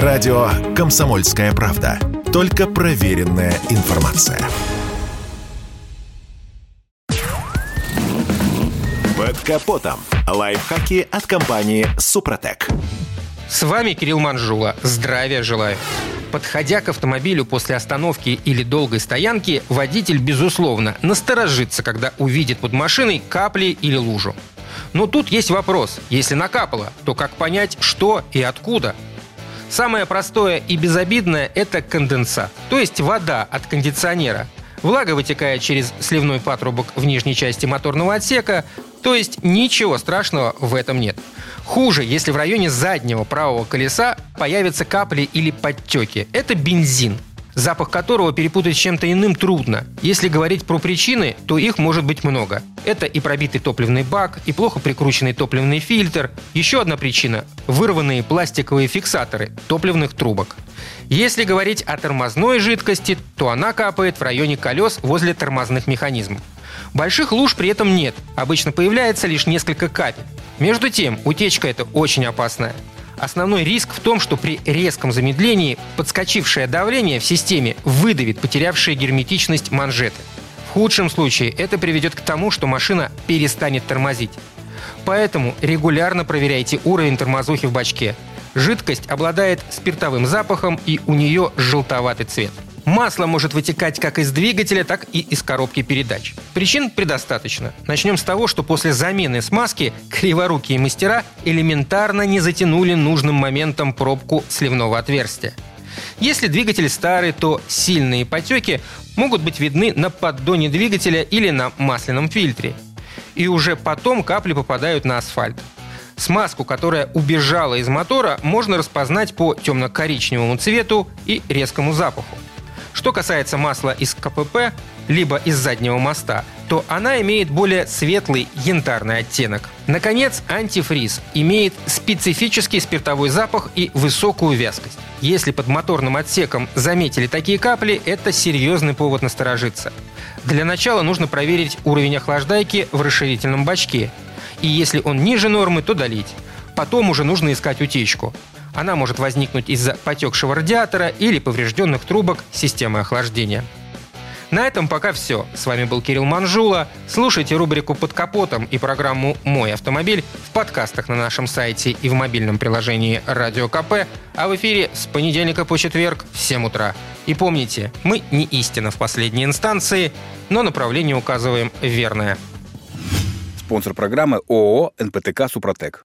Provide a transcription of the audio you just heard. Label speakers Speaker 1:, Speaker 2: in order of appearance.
Speaker 1: Радио «Комсомольская правда». Только проверенная информация. Под капотом. Лайфхаки от компании «Супротек».
Speaker 2: С вами Кирилл Манжула. Здравия желаю. Подходя к автомобилю после остановки или долгой стоянки, водитель, безусловно, насторожится, когда увидит под машиной капли или лужу. Но тут есть вопрос. Если накапало, то как понять, что и откуда? Самое простое и безобидное – это конденсат, то есть вода от кондиционера. Влага вытекает через сливной патрубок в нижней части моторного отсека, то есть ничего страшного в этом нет. Хуже, если в районе заднего правого колеса появятся капли или подтеки. Это бензин – запах которого перепутать с чем-то иным трудно. Если говорить про причины, то их может быть много. Это и пробитый топливный бак, и плохо прикрученный топливный фильтр. Еще одна причина – вырванные пластиковые фиксаторы топливных трубок. Если говорить о тормозной жидкости, то она капает в районе колес возле тормозных механизмов. Больших луж при этом нет, обычно появляется лишь несколько капель. Между тем, утечка это очень опасная. Основной риск в том, что при резком замедлении подскочившее давление в системе выдавит потерявшие герметичность манжеты. В худшем случае это приведет к тому, что машина перестанет тормозить. Поэтому регулярно проверяйте уровень тормозухи в бачке. Жидкость обладает спиртовым запахом и у нее желтоватый цвет. Масло может вытекать как из двигателя, так и из коробки передач. Причин предостаточно. Начнем с того, что после замены смазки криворукие мастера элементарно не затянули нужным моментом пробку сливного отверстия. Если двигатель старый, то сильные потеки могут быть видны на поддоне двигателя или на масляном фильтре. И уже потом капли попадают на асфальт. Смазку, которая убежала из мотора, можно распознать по темно-коричневому цвету и резкому запаху. Что касается масла из КПП, либо из заднего моста, то она имеет более светлый янтарный оттенок. Наконец, антифриз имеет специфический спиртовой запах и высокую вязкость. Если под моторным отсеком заметили такие капли, это серьезный повод насторожиться. Для начала нужно проверить уровень охлаждайки в расширительном бачке. И если он ниже нормы, то долить. Потом уже нужно искать утечку. Она может возникнуть из-за потекшего радиатора или поврежденных трубок системы охлаждения. На этом пока все. С вами был Кирилл Манжула. Слушайте рубрику «Под капотом» и программу «Мой автомобиль» в подкастах на нашем сайте и в мобильном приложении «Радио КП», а в эфире с понедельника по четверг в 7 утра. И помните, мы не истина в последней инстанции, но направление указываем верное.
Speaker 3: Спонсор программы ООО «НПТК Супротек».